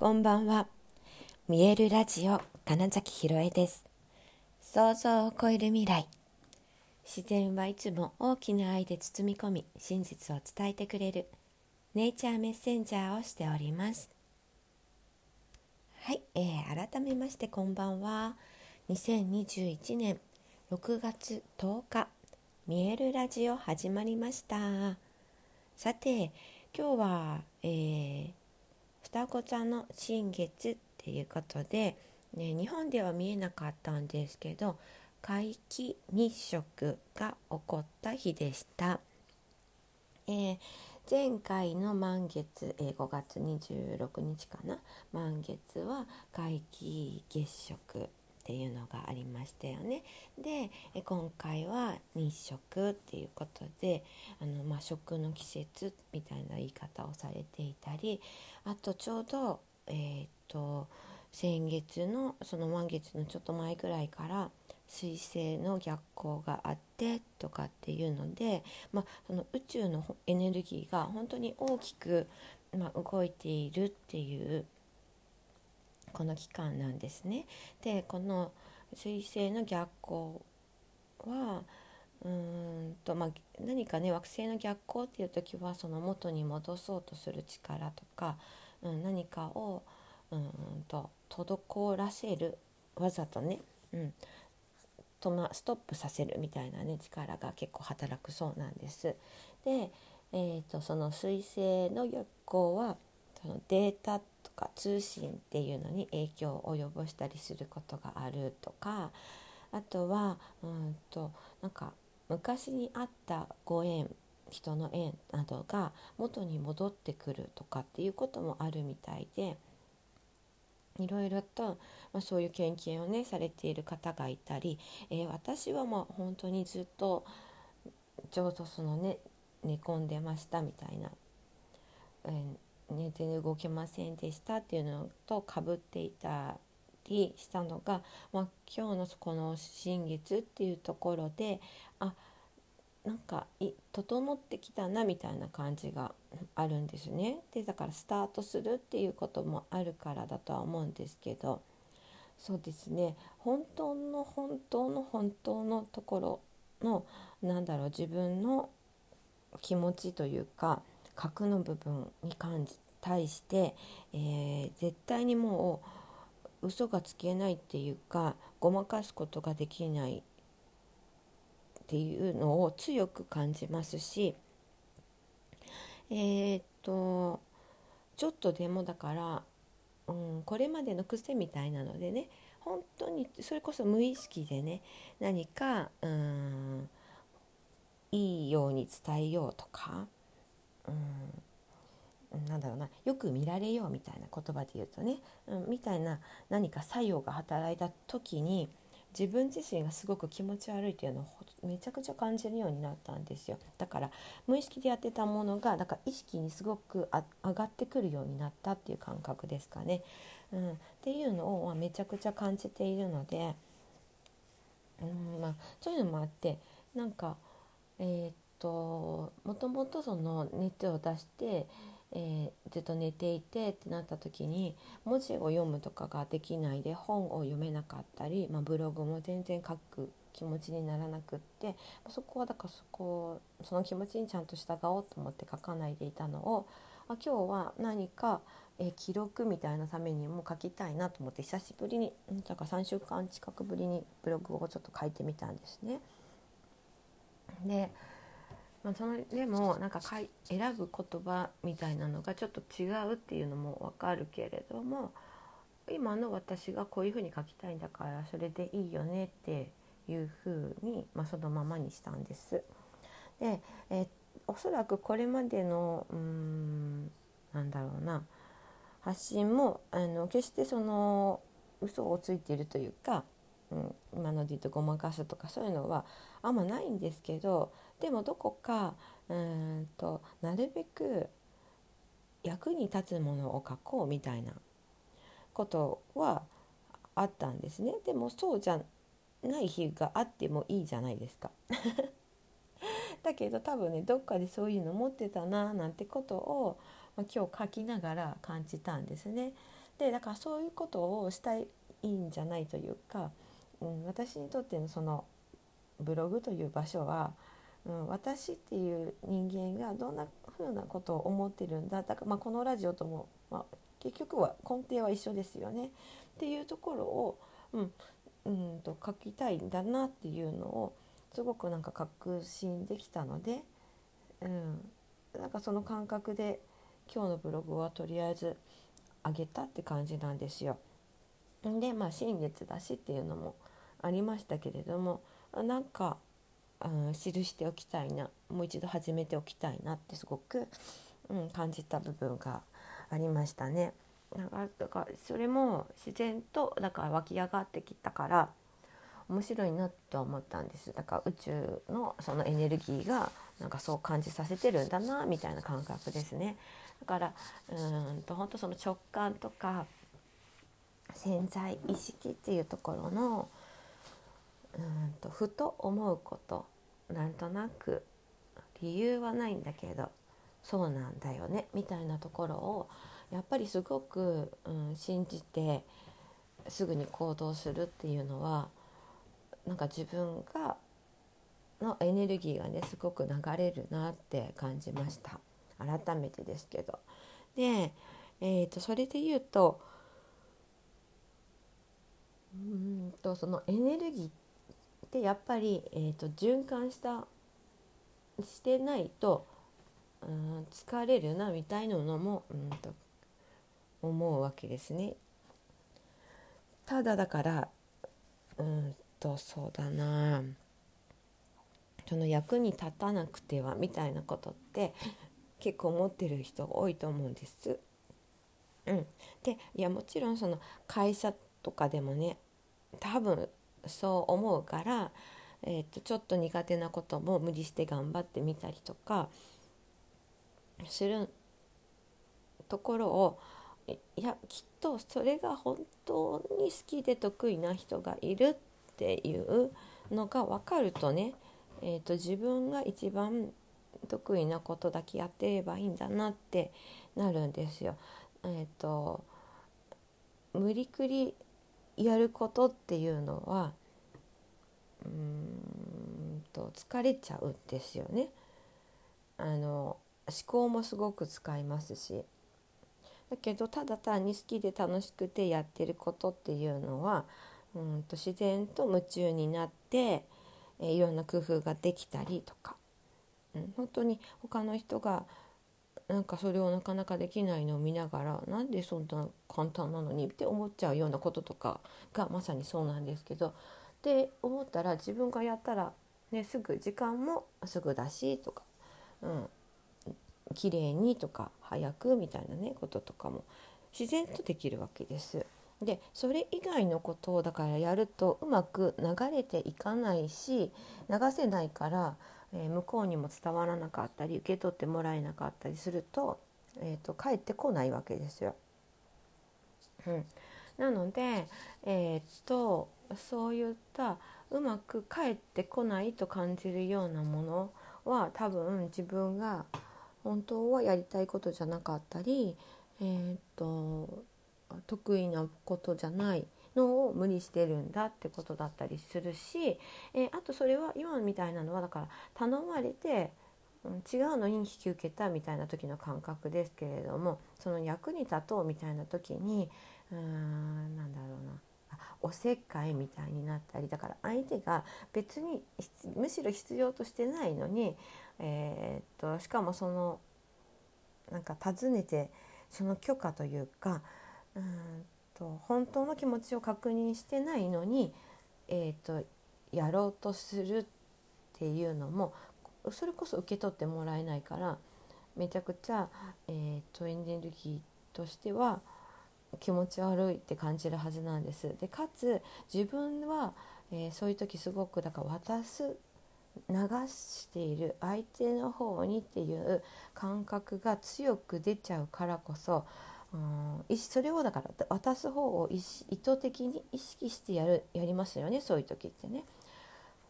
こんばんは。見えるラジオ金崎ひろえです。想像を超える未来。自然はいつも大きな愛で包み込み、真実を伝えてくれるネイチャーメッセンジャーをしております。はい、えー、改めましてこんばんは。2021年6月10日、見えるラジオ始まりました。さて、今日は、えー双子座の新月っていうことで、ね、日本では見えなかったんですけど皆既日食が起こった日でした。えー、前回の満月、えー、5月26日かな？満月は皆既月食っていうのがありましたよね。で今回は日食っていうことであの、まあ、食の季節みたいな言い方をされていたりあとちょうど、えー、と先月のその満月のちょっと前ぐらいから彗星の逆行があってとかっていうので、まあ、その宇宙のエネルギーが本当に大きく、まあ、動いているっていうこの期間なんですね。でこの彗星の逆行はうんと、まあ、何かね惑星の逆行っていう時はその元に戻そうとする力とか、うん、何かをうんと滞らせるわざとね、うんとまストップさせるみたいなね力が結構働くそうなんです。で、えーと、とその彗星の逆行はそのデータか通信っていうのに影響を及ぼしたりすることがあるとかあとはうんとなんか昔にあったご縁人の縁などが元に戻ってくるとかっていうこともあるみたいでいろいろと、まあ、そういう研究をねされている方がいたり、えー、私はもう本当にずっとちょうどそのね寝込んでましたみたいな、えー寝て動けませんでしたっていうのとかぶっていたりしたのが、まあ、今日のこの新月っていうところであなんかい整ってきたなみたいな感じがあるんですね。でだからスタートするっていうこともあるからだとは思うんですけどそうですね本当の本当の本当のところのなんだろう自分の気持ちというか核の部分に関じ対して、えー、絶対にもう嘘がつけないっていうかごまかすことができないっていうのを強く感じますしえー、っとちょっとでもだから、うん、これまでの癖みたいなのでね本当にそれこそ無意識でね何かうんいいように伝えようとかうん。なんだろうな。よく見られようみたいな言葉で言うとね、うん、みたいな何か作用が働いた時に自分自身がすごく気持ち悪いっていうのをめちゃくちゃ感じるようになったんですよ。だから無意識でやってたものがだから意識にすごく上がってくるようになったっていう感覚ですかね、うん、っていうのをめちゃくちゃ感じているので、うん。まあ、そういうのもあってなんかえー、ともともとその熱を出して、えー、ずっと寝ていてってなった時に文字を読むとかができないで本を読めなかったり、まあ、ブログも全然書く気持ちにならなくってそこはだからそこその気持ちにちゃんと従おうと思って書かないでいたのをあ今日は何か、えー、記録みたいなためにも書きたいなと思って久しぶりにだから3週間近くぶりにブログをちょっと書いてみたんですね。でまあ、そのでもなんかかい選ぶ言葉みたいなのがちょっと違うっていうのも分かるけれども今の私がこういうふうに書きたいんだからそれでいいよねっていうふうに、まあ、そのままにしたんです。で、えおそらくこれまでのうんなんだろうな発信もあの決してその嘘をついているというか、うん、今ので言うとごまかすとかそういうのはあんまないんですけどでもどこかうんとなるべく役に立つものを書こうみたいなことはあったんですねでもそうじゃない日があってもいいじゃないですか だけど多分ねどっかでそういうの持ってたななんてことを、まあ、今日書きながら感じたんですね。でだからそういうことをしたいんじゃないというか、うん、私にとってのそのブログという場所は、うん、私っていう人間がどんなふうなことを思ってるんだだから、まあ、このラジオとも、まあ、結局は根底は一緒ですよねっていうところを、うん、うんと書きたいんだなっていうのをすごくなんか確信できたので、うん、なんかその感覚で今日のブログはとりあえずあげたって感じなんですよ。でまあ新月だしっていうのもありましたけれどもなんか、うん、記しておきたいなもう一度始めておきたいなってすごく、うん、感じた部分がありましたね。だからだからそれも自然とだから湧き上がってきたから面白いなと思ったんですだから宇宙のそのエネルギーがなんかそう感じさせてるんだなみたいな感覚ですねだからうんと本当その直感とか潜在意識っていうところのうんとふと思うことなんとなく理由はないんだけどそうなんだよねみたいなところをやっぱりすごく、うん、信じてすぐに行動するっていうのはなんか自分がのエネルギーがねすごく流れるなって感じました改めてですけど。で、えーと、それで言うとうんとそのエネルギーってやっぱり、えーと、循環したしてないとうん疲れるなみたいなのもうんと思うわけですね。ただだからうんとそうだなその役に立たなくてはみたいなことって結構思ってる人多いと思うんです。うん、でいやもちろんその会社とかでもね多分そう思うから、えーと、ちょっと苦手なことも無理して頑張ってみたりとかするところをいやきっとそれが本当に好きで得意な人がいるっていうのが分かるとね、えーと、自分が一番得意なことだけやってればいいんだなってなるんですよ。えーと無理くりやることっていうのはうんと疲れちゃうんですよね。あの思考もすごく使いますしだけどただ単に好きで楽しくてやってることっていうのはうんと自然と夢中になって、え、いろんな工夫ができたりとか、うん、本当に他の人がなんかそれをなかなかできないのを見ながらなんでそんな簡単なのにって思っちゃうようなこととかがまさにそうなんですけどで思ったら自分がやったら、ね、すぐ時間もすぐだしとか、うん、綺麗にとか早くみたいなねこととかも自然とできるわけです。でそれ以外のことをだからやるとうまく流れていかないし流せないから、えー、向こうにも伝わらなかったり受け取ってもらえなかったりすると,、えーと、帰ってこないわけですよ。うん、なので、えー、っとそういったうまく帰ってこないと感じるようなものは多分自分が本当はやりたいことじゃなかったり、えー、っと得意なことじゃないのを無理してるんだってことだったりするし、えー、あとそれは今みたいなのはだから頼まれて、うん、違うのに引き受けたみたいな時の感覚ですけれどもその役に立とうみたいな時にうーんなんだろうな。おせっかいみたいになったりだから相手が別にむしろ必要としてないのに、えー、っとしかもそのなんか尋ねてその許可というかうんと本当の気持ちを確認してないのに、えーと、やろうとするっていうのもそれこそ受け取ってもらえないからめちゃくちゃ、えーと、エネルギーとしては気持ち悪いって感じるはずなんです。でかつ自分は、えー、そういう時すごくだから渡す流している相手の方にっていう感覚が強く出ちゃうからこそうん、それをだから渡す方を意図的に意識してやるやりますよねそういう時ってね。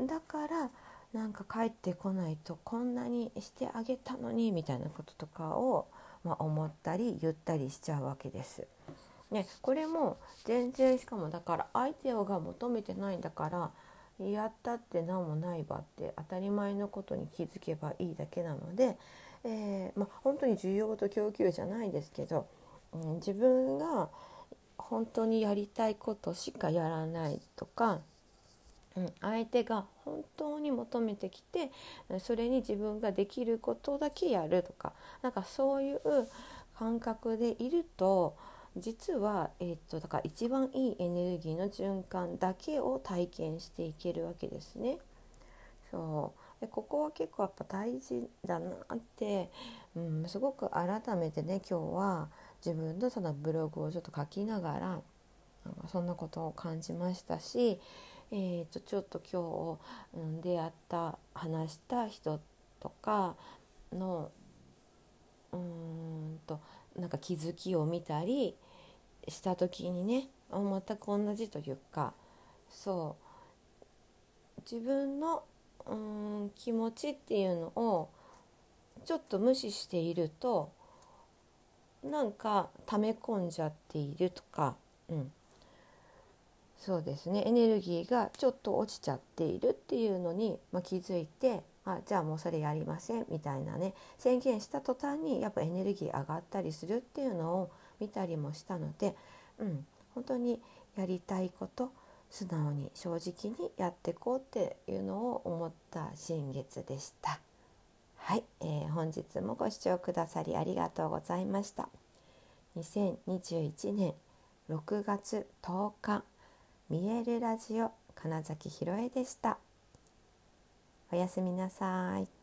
だからなんか帰ってこないとこんなにしてあげたのにみたいなこととかを、まあ、思ったり言ったりしちゃうわけです。ね、これも全然しかもだから相手が求めてないんだからやったって何もないばって当たり前のことに気づけばいいだけなので、えー、まあ、本当に需要と供給じゃないですけど、うん、自分が本当にやりたいことしかやらないとか、うん、相手が本当に求めてきてそれに自分ができることだけやるとかなんかそういう感覚でいると実は、えー、っとだから一番いいエネルギーの循環だけを体験していけるわけですね。そうでここは結構やっぱ大事だなって、うん、すごく改めてね今日は自分のそのブログをちょっと書きながらなんかそんなことを感じましたし、えー、とちょっと今日、出会った話した人とかのうんとなんか気づきを見たりした時にね全く同じというかそう自分のうん気持ちっていうのをちょっと無視しているとなんか溜め込んじゃっているとか、うん、そうですね。エネルギーがちょっと落ちちゃっているっていうのに、まあ、気づいてあじゃあもうそれやりませんみたいなね。宣言した途端にやっぱエネルギー上がったりするっていうのを見たりもしたので、うん、本当にやりたいこと素直に正直にやっていこうっていうのを思った新月でした。はい、えー、本日もご視聴くださりありがとうございました。2021年6月10日見えるラジオ金崎ひろえでした。おやすみなさい。